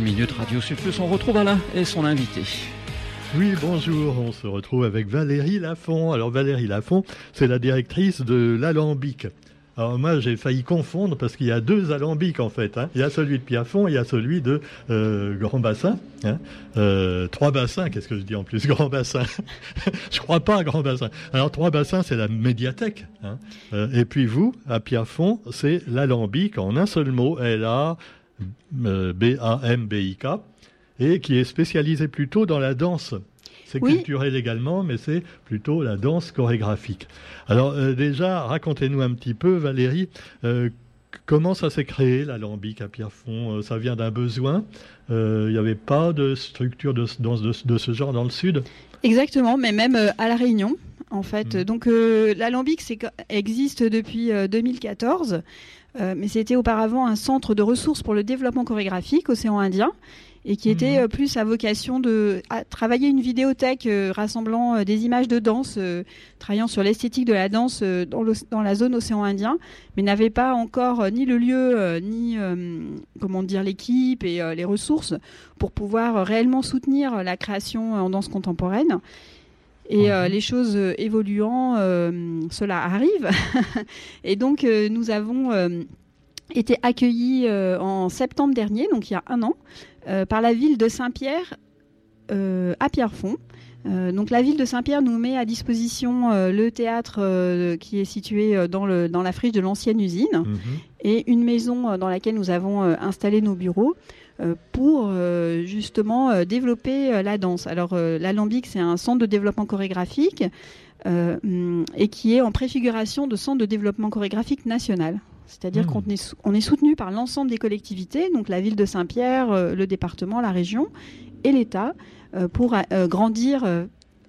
Minute Radio Sud Plus, on retrouve Alain et son invité. Oui, bonjour, on se retrouve avec Valérie Lafont. Alors Valérie Lafont, c'est la directrice de l'Alambic. Alors moi j'ai failli confondre parce qu'il y a deux alambics en fait. Hein. Il y a celui de et il y a celui de euh, Grand Bassin. Hein. Euh, trois bassins, qu'est-ce que je dis en plus Grand Bassin? je crois pas à Grand Bassin. Alors Trois Bassins c'est la médiathèque. Hein. Euh, et puis vous, à Pierrefonds, c'est l'alambic en un seul mot. L-A B-A-M-B-I-K et qui est spécialisé plutôt dans la danse. C'est culturel également, mais c'est plutôt la danse chorégraphique. Alors euh, déjà, racontez-nous un petit peu, Valérie, euh, comment ça s'est créé, l'alambic à Pierrefonds euh, Ça vient d'un besoin Il n'y avait pas de structure de danse de, ce genre dans le Sud? Exactement, mais même à La Réunion, en fait. Mmh. Donc l'alambic existe depuis 2014. mais c'était auparavant un centre de ressources pour le développement chorégraphique océan Indien et qui était euh, plus à vocation de travailler une vidéothèque euh, rassemblant euh, des images de danse, travaillant sur l'esthétique de la danse dans, dans, la zone océan Indien, mais n'avait pas encore ni le lieu, ni comment dire l'équipe et les ressources pour pouvoir réellement soutenir la création en danse contemporaine. Et mhm. les choses évoluant, cela arrive. et donc nous avons été accueillis en septembre dernier, donc il y a un an, euh, par la ville de Saint-Pierre euh, à Pierrefonds. Euh, donc la ville de Saint-Pierre nous met à disposition le théâtre qui est situé dans, le, dans la friche de l'ancienne usine mhm. et une maison dans laquelle nous avons installé nos bureaux pour justement développer la danse. Alors l'Alambic, c'est un centre de développement chorégraphique et qui est en préfiguration de centre de développement chorégraphique national. C'est-à-dire hmm. qu'on est, on est soutenu par l'ensemble des collectivités, donc la ville de Saint-Pierre, euh, le département, la région et l'État, euh, pour euh, grandir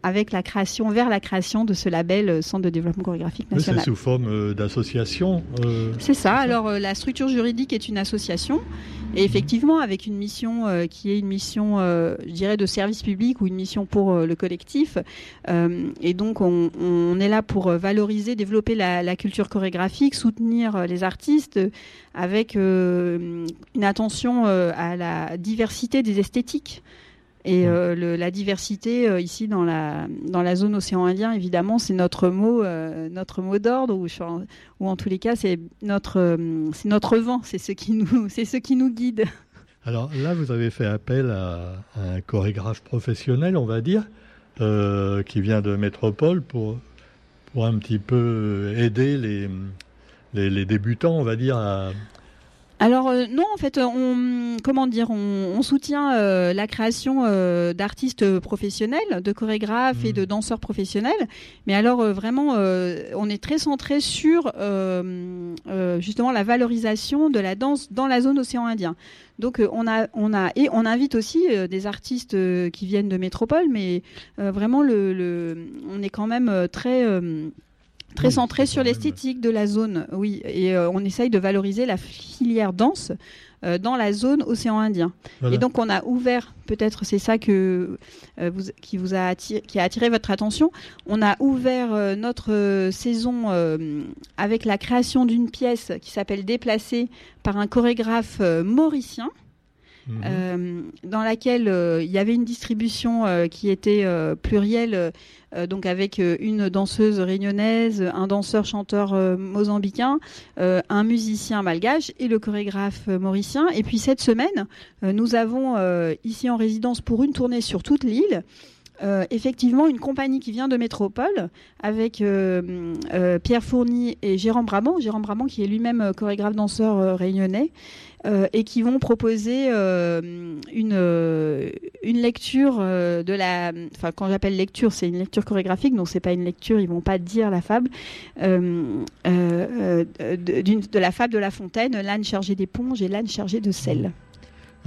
avec la création, vers la création de ce label Centre de développement chorégraphique national. C'est sous forme d'association C'est ça. Alors la structure juridique est une association et effectivement, avec une mission euh, qui est une mission, euh, je dirais, de service public ou une mission pour euh, le collectif. et donc, on, est là pour valoriser, développer la, culture chorégraphique, soutenir les artistes avec une attention à la diversité des esthétiques. Et euh, la diversité euh, ici dans la, dans la zone océan Indien, évidemment, c'est notre mot, euh, notre mot d'ordre, ou, ou, en tous les cas, c'est notre, c'est notre vent, c'est ce, qui nous, c'est ce qui nous guide. Alors là, vous avez fait appel à, un chorégraphe professionnel, on va dire, qui vient de Métropole pour, pour un petit peu aider les, les, les débutants, on va dire, à, alors euh, non, en fait, on comment dire, on, soutient euh, la création euh, d'artistes professionnels, de chorégraphes et de mmh. danseurs professionnels. Mais alors vraiment, on est très centré sur justement la valorisation de la danse dans la zone océan Indien. Donc on a, on a et on invite aussi des artistes qui viennent de métropole, mais vraiment le, on est quand même très Très centré sur l'esthétique de la zone, oui. Et euh, on essaye de valoriser la filière danse euh, dans la zone océan Indien. Et donc on a ouvert, peut-être c'est ça que euh, vous, qui vous a attiré, qui a attiré votre attention. On a ouvert notre saison avec la création d'une pièce qui s'appelle Déplacé par un chorégraphe mauricien. Mhm. Euh, dans laquelle euh, il y avait une distribution euh, qui était plurielle, donc avec une danseuse réunionnaise, un danseur chanteur mozambicain, un musicien malgache et le chorégraphe mauricien. Et puis cette semaine, nous avons ici en résidence pour une tournée sur toute l'île. Effectivement une compagnie qui vient de métropole avec Pierre Fourny et Jérôme Brabant, Jérôme Brabant qui est lui-même chorégraphe danseur réunionnais euh, et qui vont proposer euh, une, euh, lecture de la. Enfin, quand j'appelle lecture, c'est une lecture chorégraphique, donc c'est pas une lecture, ils vont pas dire la fable. de, de, la fable de La Fontaine, l'âne chargé d'éponge et l'âne chargé de sel.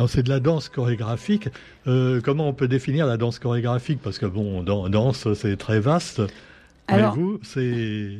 C'est de la danse chorégraphique. comment on peut définir la danse chorégraphique? Parce que bon, danse, c'est très vaste. Alors, vous, c'est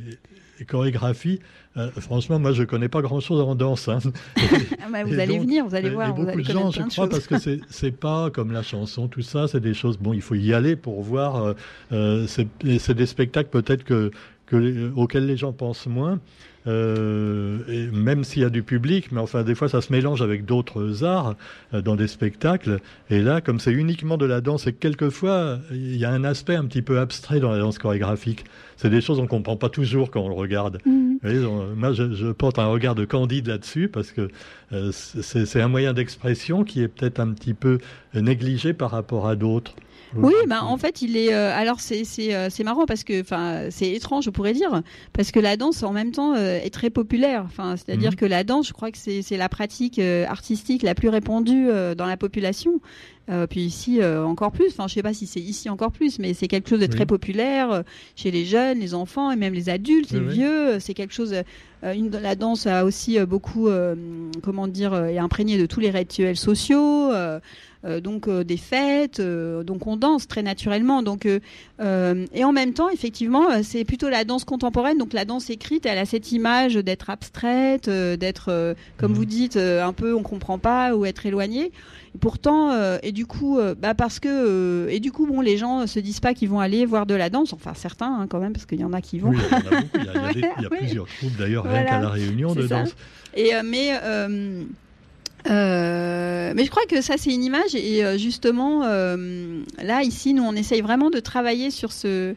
chorégraphie. Euh, franchement, moi, je connais pas grand-chose en danse. Hein. Ah bah, vous allez venir, vous allez voir. beaucoup de gens, je crois, parce que c'est pas comme la chanson, tout ça, c'est des choses. Bon, il faut y aller pour voir. Euh, euh, c'est des spectacles peut-être que que auxquelles les gens pensent moins. Euh, même s'il y a du public, mais enfin des fois ça se mélange avec d'autres arts euh, dans des spectacles. Et là, comme c'est uniquement de la danse, et quelquefois il y a un aspect un petit peu abstrait dans la danse chorégraphique. C'est des choses qu'on comprend pas toujours quand on le regarde. Voyez, on- moi, je, je porte un regard de candide là-dessus parce que euh, c'est un moyen d'expression qui est peut-être un petit peu négligé par rapport à d'autres. Oui, bah, en fait, il est. euh, alors, c'est c'est euh, c'est marrant parce que, enfin, c'est étrange, je pourrais dire, parce que la danse, en même temps, euh, est très populaire. Enfin, c'est-à-dire Mhm. que la danse, je crois que c'est c'est la pratique euh, artistique la plus répandue dans la population. Euh, puis ici euh, encore plus. Enfin, je sais pas si c'est ici encore plus, mais c'est quelque chose de très populaire euh, chez les jeunes, les enfants et même les adultes, Oui, les oui. vieux. C'est quelque chose. une, la danse a aussi beaucoup, comment dire, est imprégnée de tous les rituels sociaux. Euh, donc euh, des fêtes, euh, donc on danse très naturellement. Donc et en même temps, effectivement, c'est plutôt la danse contemporaine. Donc la danse écrite, elle a cette image d'être abstraite, d'être, comme vous dites, euh, un peu on comprend pas ou être éloigné. Et pourtant, et du coup, bah parce que et du coup, bon, les gens se disent pas qu'ils vont aller voir de la danse. Enfin, certains hein, quand même, parce qu'il y en a qui vont. Oui, il y en a beaucoup. Il y a, il y a des- il y a Oui. plusieurs troupes d'ailleurs, rien Voilà. qu'à la réunion de ça. danse. Et mais euh, mais je crois que ça c'est une image. Et euh, justement euh, là ici nous on essaye vraiment de travailler sur ce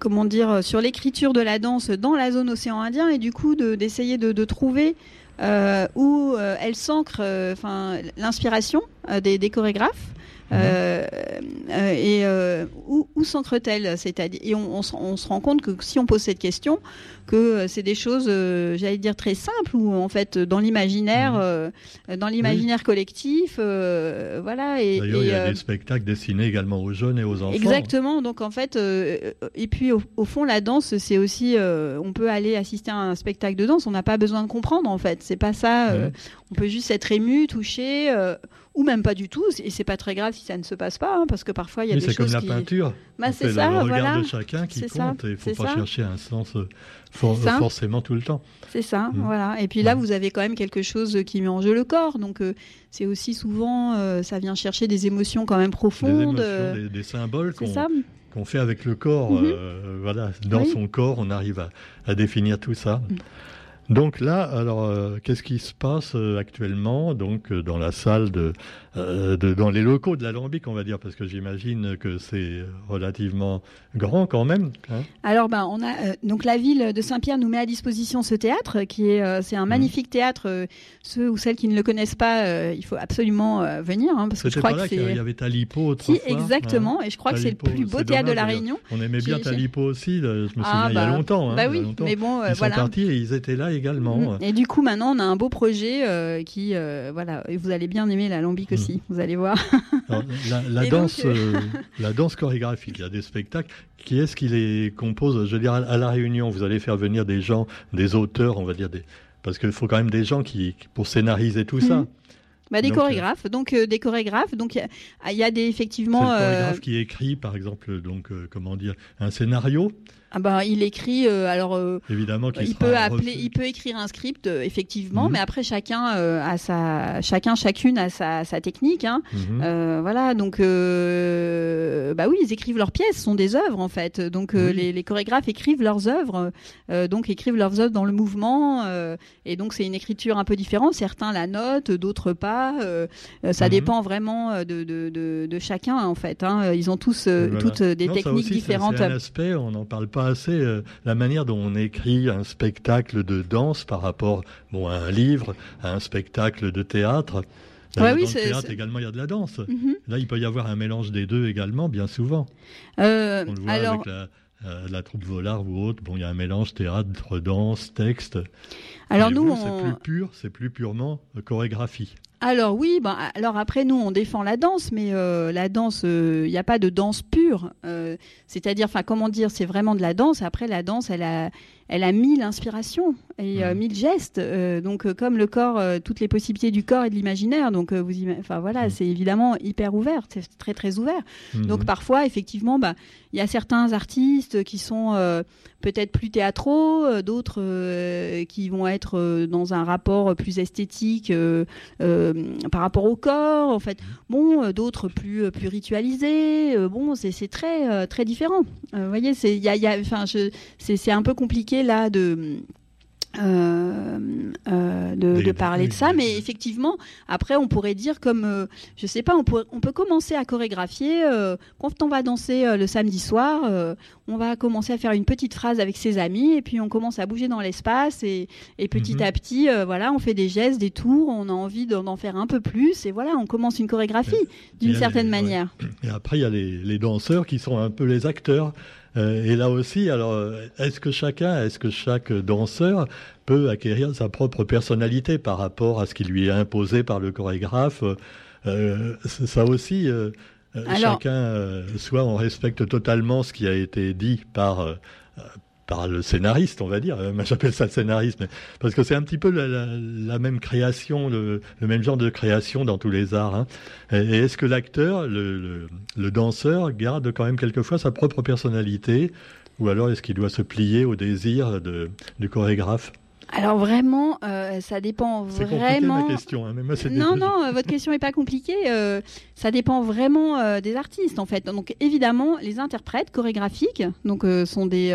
comment dire sur l'écriture de la danse dans la zone océan Indien et du coup de- d'essayer de, de trouver euh, où elle s'ancre enfin l'inspiration des, des chorégraphes Mhm. euh, euh, et euh, où, où s'ancre-t-elle C'est-à-dire, et on, on se- on se rend compte que si on pose cette question, que c'est des choses, j'allais dire très simples, ou en fait dans l'imaginaire, Mhm. dans l'imaginaire collectif, voilà. Et, D'ailleurs, il y a des spectacles destinés également aux jeunes et aux enfants. Exactement. Donc en fait, et puis au, au fond, la danse, c'est aussi, on peut aller assister à un spectacle de danse. On n'a pas besoin de comprendre en fait. C'est pas ça. euh, Mhm. On peut juste être ému, touché, euh, ou même pas du tout. Et c'est pas très grave si ça ne se passe pas, hein, parce que parfois il y a Oui, des c'est comme choses la qui. peinture. Bah, c'est ça, le regard voilà. de chacun qui C'est ça, compte et il faut pas ça. chercher un sens euh, for- C'est ça. forcément tout le temps. C'est ça, Mhm. voilà. Et puis là, Mhm. vous avez quand même quelque chose qui met en jeu le corps. Donc, euh, c'est aussi souvent, euh, ça vient chercher des émotions quand même Des profondes. émotions, des, des symboles c'est qu'on ça. qu'on fait avec le corps. Mhm. euh, voilà, dans Oui. son corps, on arrive à, à définir tout ça. Mhm. Donc là, alors, euh, qu'est-ce qui se passe euh, actuellement donc euh, dans la salle de, de- dans les locaux de l'Alambic, on va dire, parce que j'imagine que c'est relativement grand quand même. hein? Alors, ben, on a donc la ville de Saint-Pierre nous met à disposition ce théâtre, qui est, c'est un Mhm. magnifique théâtre. ceux ou celles qui ne le connaissent pas, il faut absolument venir, hein, parce que je crois pas que là qu'il y c'est. avait Talipo autrefois. Si, exactement. hein. Et je crois que c'est le plus beau c'est théâtre de la Réunion. On aimait bien Talipo aussi, je me souviens, Ah, il y a bah, longtemps. bah il oui, longtemps. mais bon, Ils voilà. sont partis et ils étaient là également. Mhm. Et du coup, maintenant, on a un beau projet euh, qui, euh, voilà, vous allez bien aimer l'alambic Mhm. aussi. Vous allez voir. Alors, la, la donc, danse, euh, la danse chorégraphique, il y a des spectacles. Qui est-ce qui les compose? Je veux dire, à, la Réunion, vous allez faire venir des gens, des auteurs, on va dire, des... parce qu'il faut quand même des gens qui, pour scénariser tout ça. Mhm. Bah, des Donc, chorégraphes, donc euh, des chorégraphes. Donc il y a- il y, a des C'est effectivement. euh, chorégraphe qui écrit, par exemple, donc euh, comment dire, un scénario, ah bah, il écrit. euh, alors euh, évidemment, il sera peut appeler, il peut écrire un script euh, effectivement, Mhm. mais après chacun euh, a sa, chacun chacune a sa, sa technique. Hein. Euh, voilà, donc euh, bah oui, ils écrivent leurs pièces, ce sont des œuvres en fait. Donc euh, Oui. les, les chorégraphes écrivent leurs œuvres, euh, donc écrivent leurs œuvres dans le mouvement, euh, et donc c'est une écriture un peu différente. Certains la notent, d'autres pas. ça Mhm. dépend vraiment de, de, de, de chacun en fait. Hein. Ils ont tous Voilà. toutes des Non, ça techniques aussi, différentes. C'est un aspect, on n'en parle pas assez, euh, la manière dont on écrit un spectacle de danse par rapport bon, à un livre, à un spectacle de théâtre. Ouais, Dans oui, le théâtre également, il y a de la danse. Mhm. Là, il peut y avoir un mélange des deux également, bien souvent. Euh, On le voit alors, avec la, euh, la troupe Volard ou autre. Bon, il y a un mélange théâtre, danse, texte. alors nous, on... c'est plus pur, c'est plus purement chorégraphie. Alors oui, ben, alors après nous on défend la danse, mais euh, la danse, il n'y a pas de danse pure. Euh, C'est-à-dire, enfin comment dire, c'est vraiment de la danse. Après la danse, elle a, elle a mille inspirations et euh, mille gestes. Euh, donc, euh, comme le corps, toutes les possibilités du corps et de l'imaginaire. Donc, vous, enfin voilà, c'est évidemment hyper ouvert, c'est très très ouvert. Donc, parfois, effectivement, bah, il y a certains artistes qui sont peut-être plus théâtraux, d'autres qui vont être dans un rapport plus esthétique par rapport au corps. En fait, bon, d'autres plus plus ritualisés. bon, c'est très très différent. vous voyez, c'est il y a, y a enfin, c'est un peu compliqué là de euh, euh, de, parler de ça, mais effectivement, après, on pourrait dire comme, euh, je sais pas, on, on peut commencer à chorégraphier quand on va danser le samedi soir. on va commencer à faire une petite phrase avec ses amis, et puis on commence à bouger dans l'espace, et, petit mhm. à petit, voilà, on fait des gestes, des tours, on a envie d'en faire un peu plus, et voilà, on commence une chorégraphie d'une certaine manière. Et après, il y a les, les danseurs qui sont un peu les acteurs. Euh, et là aussi, alors, est-ce que chacun, est-ce que chaque danseur peut acquérir sa propre personnalité par rapport à ce qui lui est imposé par le chorégraphe? Euh, Ça aussi, euh, chacun, soit on respecte totalement ce qui a été dit par le scénariste, on va dire. Euh, j'appelle ça le scénariste, parce que c'est un petit peu la, même création, le, même genre de création dans tous les arts. Hein. Et, est-ce que l'acteur, le, danseur, garde quand même quelquefois sa propre personnalité, ou alors est-ce qu'il doit se plier au désir du chorégraphe? Alors vraiment, euh, ça dépend vraiment. Ma question, hein, non, non, euh, votre question n'est pas compliquée. Euh, ça dépend vraiment des artistes en fait. Donc évidemment, les interprètes chorégraphiques, donc sont des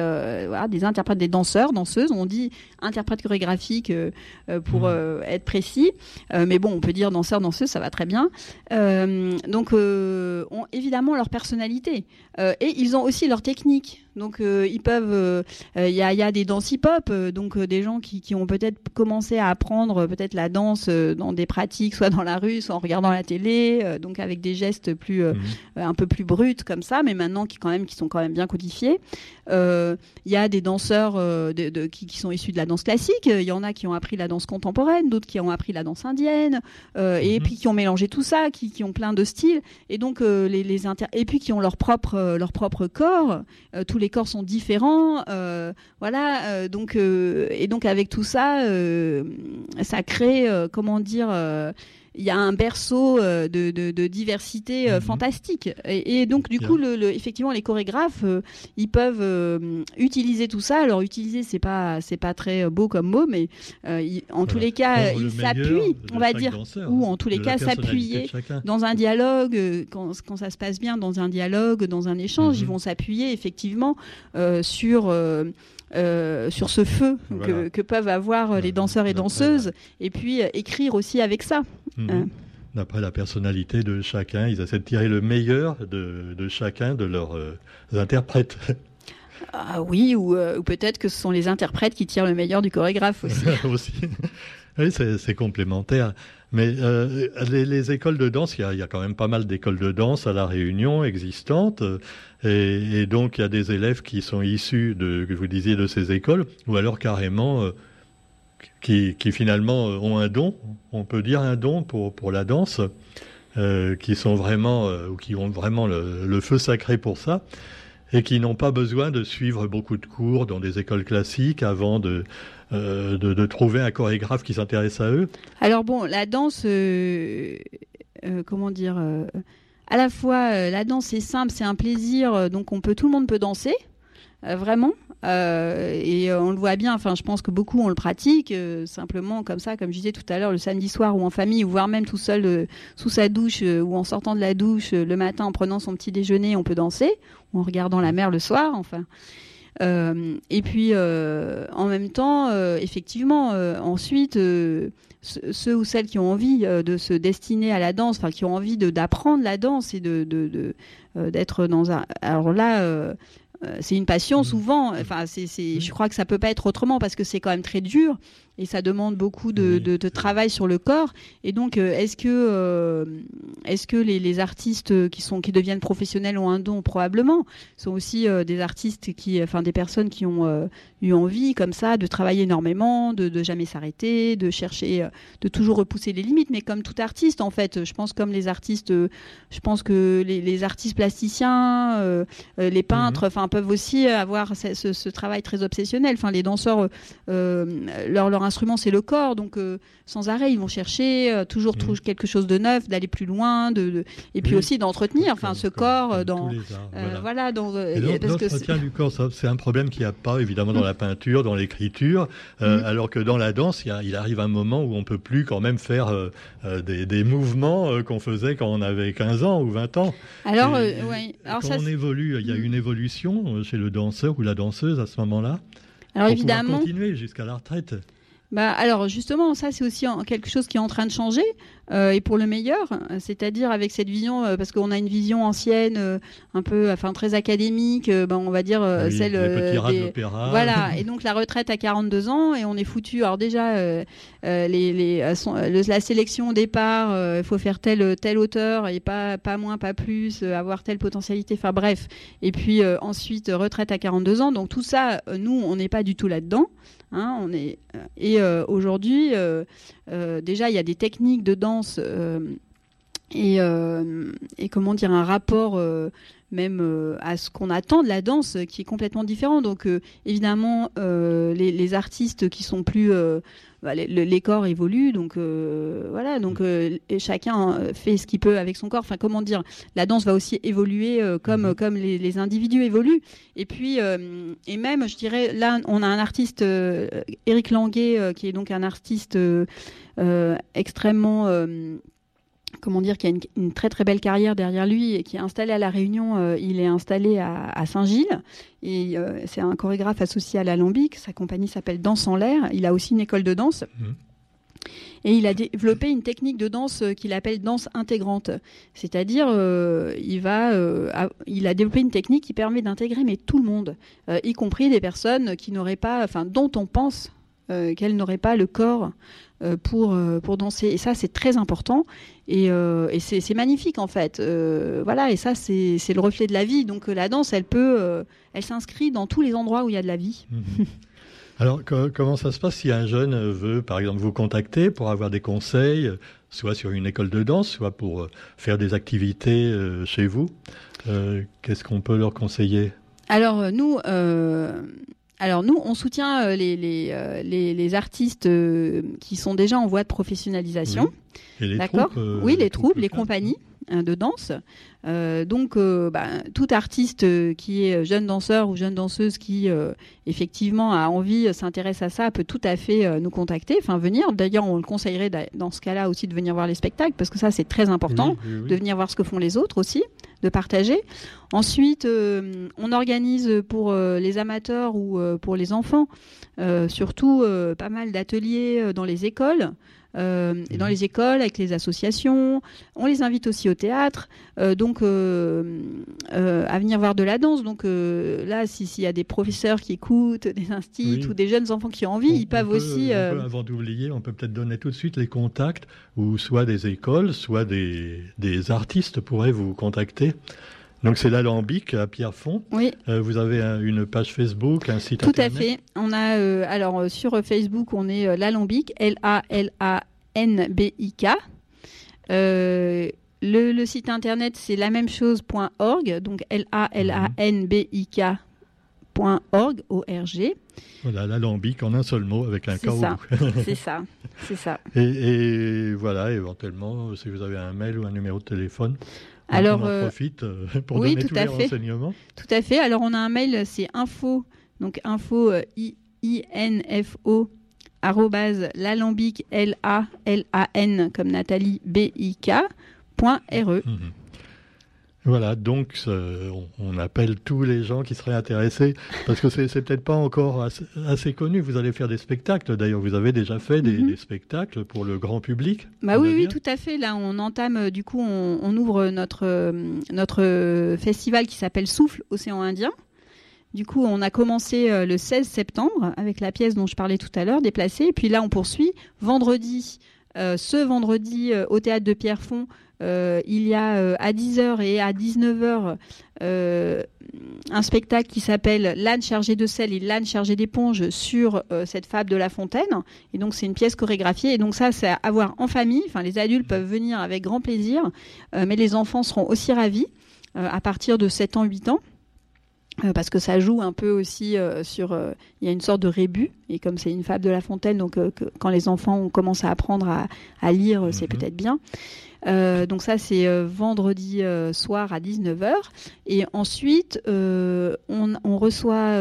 voilà, des interprètes, des danseurs, danseuses. On dit interprète chorégraphique pour mmh. être précis, mais bon, on peut dire danseur, danseuse, ça va très bien. donc ont évidemment leur personnalité et ils ont aussi leur technique. Donc euh, ils peuvent, euh, euh, il y, a, des danses hip-hop, donc des gens qui, ont peut-être commencé à apprendre peut-être la danse dans des pratiques, soit dans la rue, soit en regardant la télé, donc avec des gestes plus mhm. un peu plus bruts comme ça, mais maintenant qui quand même qui sont quand même bien codifiés. Il y a des danseurs de, qui, sont issus de la danse classique. Il y en a qui ont appris la danse contemporaine, d'autres qui ont appris la danse indienne, et mhm. puis qui ont mélangé tout ça, qui, qui ont plein de styles, et donc les, les et puis qui ont leur propre leur propre corps. tous les corps sont différents, euh, voilà. Euh, donc euh, et donc avec tout ça, ça crée, comment dire il y a un berceau de, diversité mhm. fantastique. Et, donc, du coup, le, effectivement, les chorégraphes, ils peuvent utiliser tout ça. Alors, utiliser, c'est pas, c'est pas très beau comme mot, mais en tous les cas, ils s'appuient, on va dire, ou en tous les cas, s'appuyer dans un dialogue, quand, quand, ça se passe bien, dans un dialogue, dans un échange, ils mhm. vont s'appuyer effectivement sur euh, sur ce feu que, peuvent avoir les danseurs et danseuses, et puis euh, écrire aussi avec ça. Hein. D'après la personnalité de chacun, ils essaient de tirer le meilleur de, chacun de leurs euh, interprètes. Ah oui, ou, peut-être que ce sont les interprètes qui tirent le meilleur du chorégraphe aussi. aussi. Oui, c'est complémentaire. Mais euh, les, écoles de danse, il y, a, quand même pas mal d'écoles de danse à la Réunion existantes, et, donc il y a des élèves qui sont issus de, que vous disiez, de ces écoles, ou alors carrément euh, qui, finalement euh, ont un don, on peut dire un don pour pour la danse, qui sont vraiment ou qui ont vraiment le feu sacré pour ça et qui n'ont pas besoin de suivre beaucoup de cours dans des écoles classiques avant de, euh, de, trouver un chorégraphe qui s'intéresse à eux Alors bon, la danse, euh, euh, comment dire À la fois, la danse c'est simple, c'est un plaisir, donc on peut, tout le monde peut danser. vraiment. Et on le voit bien, enfin, je pense que beaucoup on le pratique, simplement comme ça, comme je disais tout à l'heure, le samedi soir ou en famille, ou voire même tout seul sous sa douche ou en sortant de la douche le matin en prenant son petit déjeuner, on peut danser en regardant la mer le soir, enfin. Euh, et puis, euh, en même temps, euh, effectivement, ensuite, ceux ou celles qui ont envie de se destiner à la danse, enfin, qui ont envie d'apprendre la danse et de d'être dans un. Alors là. C'est une passion mmh. souvent. Enfin, c'est, je crois que ça peut pas être autrement parce que c'est quand même très dur. Et ça demande beaucoup de, travail sur le corps. Et donc, est-ce que, est-ce que les, artistes qui sont qui deviennent professionnels ont un don? Probablement sont aussi des artistes qui, enfin des personnes qui ont eu envie comme ça de travailler énormément, de, de jamais s'arrêter, de chercher, de toujours repousser les limites. Mais comme tout artiste, en fait, je pense comme les artistes, je pense que les, artistes plasticiens, les peintres, mhm. enfin peuvent aussi avoir ce, travail très obsessionnel. Enfin, les danseurs, leur, leur instrument c'est le corps, donc sans arrêt ils vont chercher toujours mmh. quelque chose de neuf, d'aller plus loin, de, et puis aussi d'entretenir, enfin ce corps dans voilà. dans l'entretien du corps, c'est un problème qu'il n'y a pas évidemment dans la peinture, dans l'écriture, euh, mmh. alors que dans la danse, il, arrive un moment où on peut plus quand même faire euh, euh, des, mouvements qu'on faisait quand on avait 15 ans ou 20 ans. Alors, oui. quand on évolue, il y a mmh. une évolution chez le danseur ou la danseuse à ce moment-là. Alors évidemment. continuer jusqu'à la retraite. Bah, alors justement, ça c'est aussi quelque chose qui est en train de changer euh, et pour le meilleur, c'est-à-dire avec cette vision, euh, parce qu'on a une vision ancienne, euh, un peu, enfin très académique, ben, on va dire celle des... voilà. et donc la retraite à 42 ans et on est foutu. Alors déjà, les, les la sélection au départ, il faut faire telle telle hauteur et pas pas moins, pas plus, avoir telle potentialité. Enfin bref. Et puis ensuite retraite à 42 ans. Donc tout ça, nous, on n'est pas du tout là-dedans. Hein, on est et aujourd'hui, déjà il y a des techniques de danse et, et, comment dire un rapport même à ce qu'on attend de la danse qui est complètement différent. Donc évidemment les, artistes qui sont plus bah, les, corps évoluent, donc euh, voilà, donc euh, chacun euh, fait ce qu'il peut avec son corps. Enfin, comment dire, la danse va aussi évoluer comme mhm. comme les, individus évoluent. Et puis et même, je dirais, là, on a un artiste, Eric Languet, qui est donc un artiste extrêmement comment dire, qui a une, très très belle carrière derrière lui et qui est installé à La Réunion. Euh, il est installé à, Saint-Gilles et euh, c'est un chorégraphe associé à l'Alambic. Sa compagnie s'appelle Danse en l'air. Il a aussi une école de danse. Mmh. Et il a développé une technique de danse euh, qu'il appelle danse intégrante. C'est-à-dire, il, va, il a développé une technique qui permet d'intégrer mais tout le monde, y compris des personnes qui n'auraient pas, enfin, dont on pense qu'elles n'auraient pas le corps euh, pour, euh, pour danser. Et ça, c'est très important. Et, euh, et c'est magnifique, en fait. voilà, et ça, c'est le reflet de la vie. Donc la danse, elle peut, elle s'inscrit dans tous les endroits où il y a de la vie. Mhm. Alors, comment ça se passe si un jeune veut, par exemple, vous contacter pour avoir des conseils, soit sur une école de danse, soit pour faire des activités chez vous Qu'est-ce qu'on peut leur conseiller? Alors nous, alors nous, on soutient euh, les, les, euh, les, les, artistes euh, qui sont déjà en voie de professionnalisation. D'accord Oui, les troupes, les compagnies de danse. donc, bah, tout artiste qui est jeune danseur ou jeune danseuse qui effectivement a envie, s'intéresse à ça, peut tout à fait nous contacter, enfin venir. D'ailleurs, on le conseillerait dans ce cas-là aussi de venir voir les spectacles parce que ça c'est très important, de venir voir ce que font les autres aussi de partager. Ensuite, euh, on organise pour euh, les amateurs ou euh, pour les enfants, surtout pas mal d'ateliers dans les écoles. Et dans mhm. les écoles, avec les associations. On les invite aussi au théâtre, donc à venir voir de la danse. Donc là, s'il y a des professeurs qui écoutent, des instituts ou des jeunes enfants qui ont envie, ils peuvent aussi. avant d'oublier, on peut peut-être donner tout de suite les contacts où soit des écoles, soit des, des artistes pourraient vous contacter. Donc c'est l'alambic à Pierrefonds. Oui. Euh, vous avez une page Facebook, un site Tout internet. Tout à fait. On a euh, alors euh, sur Facebook, on est l'alambic, L A L A N B I K. Le, le, site internet c'est la même chose.org, donc L A L A N B I K. .org, O-R-G. Voilà, l'alambic en un seul mot avec un K C'est ça, c'est ça. Et, et, voilà, éventuellement, si vous avez un mail ou un numéro de téléphone, alors, on en euh, profite euh, pour oui, donner tout tous à les fait. renseignements. Tout à fait. Alors, on a un mail, c'est info, donc info, euh, I, N, F, O, arrobase, l'alambic, L-A-L-A-N, comme Nathalie, B-I-K, point R-E. Mhm. Voilà, donc on, appelle tous les gens qui seraient intéressés, parce que c'est peut-être pas encore assez, connu. Vous allez faire des spectacles, d'ailleurs, vous avez déjà fait des, mhm. spectacles pour le grand public. Bah oui, oui, tout à fait. Là, on entame, du coup, on, ouvre notre, notre festival qui s'appelle Souffle Océan Indien Du coup, on a commencé euh, le 16 septembre avec la pièce dont je parlais tout à l'heure, déplacée. Et puis là, on poursuit vendredi. Euh, ce vendredi euh, au théâtre de Pierrefonds, euh, il y a euh, à 10h et à 19h euh, un spectacle qui s'appelle L'âne chargé de sel et l'âne chargé d'éponge sur cette fable de La Fontaine. Et donc c'est une pièce chorégraphiée. Et donc ça, c'est à voir en famille. Enfin, les adultes peuvent venir avec grand plaisir, mais les enfants seront aussi ravis à partir de 7 ans, 8 ans. Euh, parce que ça joue un peu aussi euh, sur. euh, Il y a une sorte de rébut, et comme c'est une fable de La Fontaine, donc euh, que- quand les enfants ont commencé à apprendre à, à lire, c'est Mhm. peut-être bien. Donc ça, c'est vendredi soir à 19h. Et ensuite, on, on reçoit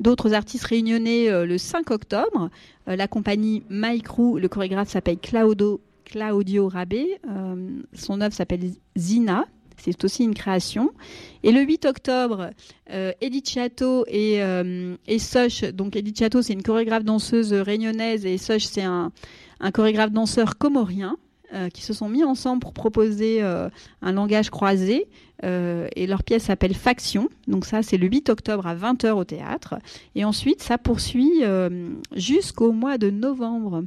d'autres artistes réunionnais euh, le 5 octobre. La compagnie My Crew, le chorégraphe s'appelle Claudio, Claudio Rabé. Son œuvre s'appelle Zina. C'est aussi une création. Et le 8 octobre, euh, Edith Chateau et, euh, Soch, donc Edith Chateau, c'est une chorégraphe danseuse réunionnaise et Soch, c'est un, chorégraphe danseur comorien euh, qui se sont mis ensemble pour proposer euh, un langage croisé. Et leur pièce s'appelle Faction. Donc ça, c'est le 8 octobre à 20h au théâtre. Et ensuite, ça poursuit jusqu'au mois de novembre.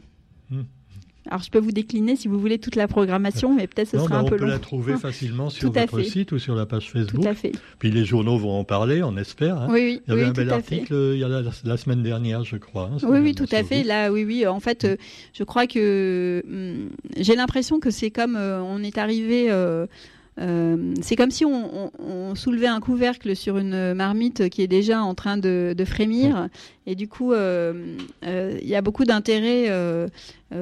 Hmm. Alors, je peux vous décliner si vous voulez toute la programmation, mais peut-être ce Non, sera mais un on peu peut long. la trouver facilement sur Tout votre site ou sur la page Tout Facebook. à fait. Puis les journaux vont en parler, on espère. hein. Oui, oui, Il y avait oui, un bel tout article euh, il y a la, la semaine dernière, je crois. hein, Oui, oui, tout à fait. vous. Là, oui, oui. En fait, euh, je crois que hum, j'ai l'impression que c'est comme euh, on est arrivé. euh, euh, c'est comme si on, on- on soulevait un couvercle sur une marmite qui est déjà en train de, de frémir. Et du coup, euh, euh, il y a beaucoup d'intérêt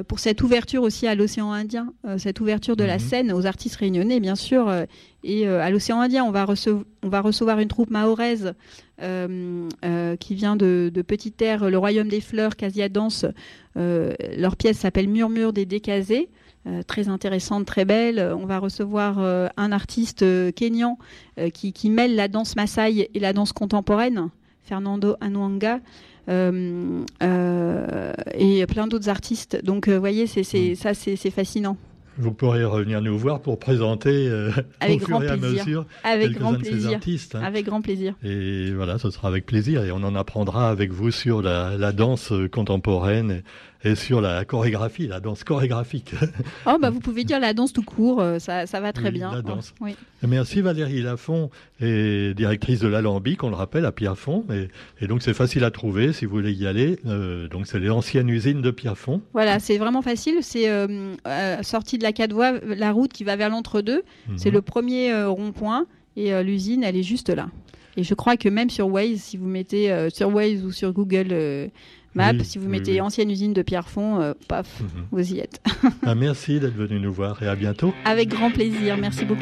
pour cette ouverture aussi à l'océan Indien, cette ouverture de la Mhm. scène aux artistes réunionnais, bien sûr. et à l'océan Indien, on va, recev- on va recevoir une troupe mahoraise qui vient de, de Petite Terre, le Royaume des Fleurs, Casia Danse. Leur pièce s'appelle Murmure des Décasés. Euh, très intéressante, très belle. On va recevoir euh, un artiste euh, kényan euh, qui, qui mêle la danse Maasai et la danse contemporaine, Fernando Anwanga. Euh, et plein d'autres artistes. Donc, vous voyez, c'est, Mm. ça, c'est, fascinant. Vous pourrez revenir nous voir pour présenter euh, Avec au fur grand et à plaisir. mesure Avec grand de ces plaisir. artistes. hein. Avec grand plaisir. Et voilà, ce sera avec plaisir. Et on en apprendra avec vous sur la, la danse contemporaine et, sur la chorégraphie, la danse chorégraphique. Oh, bah, vous pouvez dire la danse tout court, euh, ça, ça va très Oui, bien. la danse. Oui. Merci Valérie Lafont, est directrice de l'Alambic, on le rappelle, à Pierrefonds. Et, et donc c'est facile à trouver si vous voulez y aller. Euh, donc c'est l'ancienne usine de Pierrefonds. Voilà, c'est vraiment facile. C'est euh, euh, sorti de la quatre voies, la route qui va vers l'entre-deux. C'est Mhm. le premier rond-point et l'usine, elle est juste là. Et je crois que même sur Waze, si vous mettez sur Waze ou sur Google Oui, si vous mettez oui. ancienne usine de Pierrefonds, euh, paf, Mhm. vous y êtes. Ah, merci d'être venu nous voir et à bientôt. Avec grand plaisir. Merci beaucoup.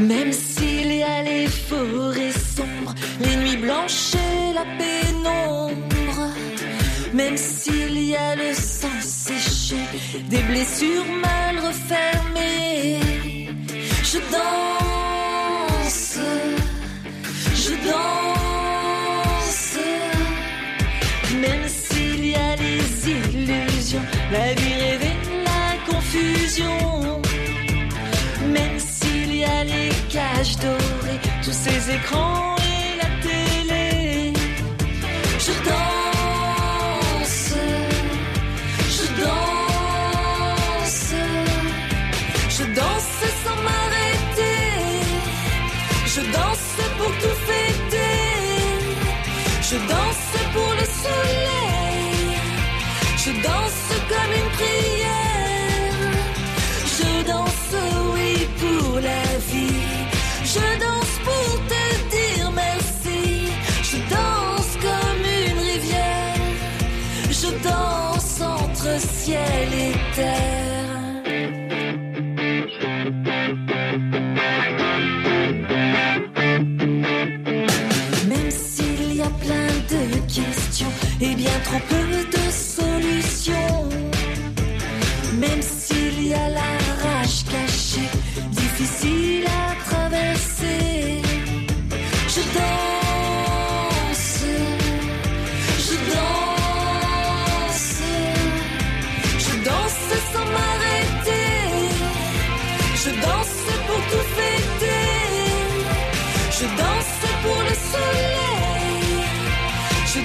Même s'il y a les forêts sombres, les nuits blanches et la pénombre, même s'il y a le sang séché, des blessures mal refermées, je danse, la vie rêvée, la confusion. Même s'il y a les cages dorées, tous ces écrans et la télé, je danse, je danse, je danse sans m'arrêter, je danse pour tout fêter, je danse pour le danse comme une prière.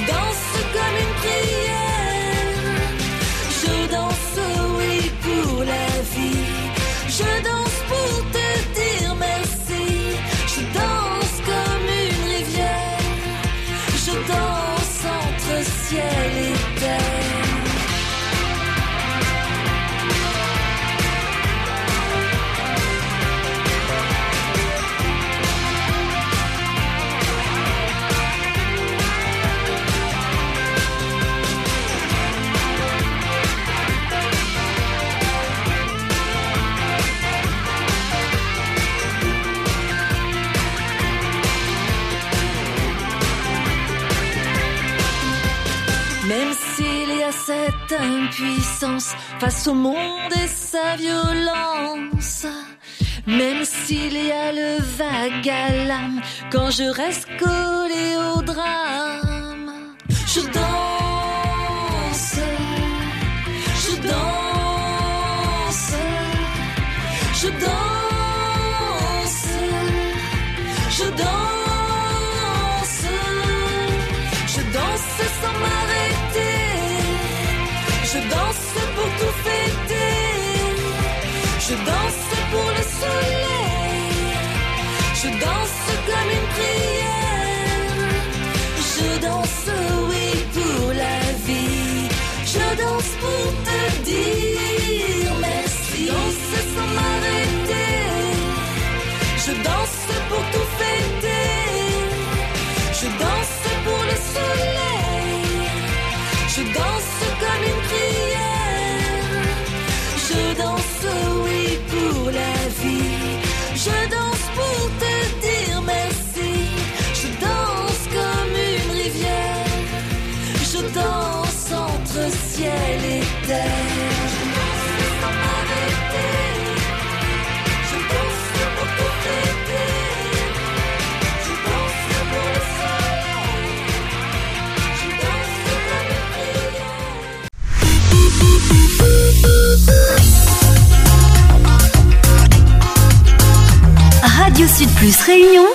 Je cette impuissance face au monde et sa violence, même s'il y a le vague à l'âme quand je reste collé au drame, je danse pour le soleil, je danse comme une prière, je danse oui pour la vie, je danse pour te dire merci, je danse sans m'arrêter, je danse pour tout fêter. Je danse pour le soleil, je danse comme Sud Plus Réunion